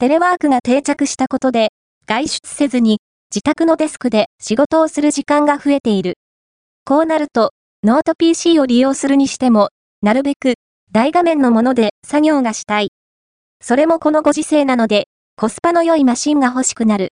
テレワークが定着したことで、外出せずに自宅のデスクで仕事をする時間が増えている。こうなると、ノート PC を利用するにしても、なるべく大画面のもので作業がしたい。それもこのご時世なので、コスパの良いマシンが欲しくなる。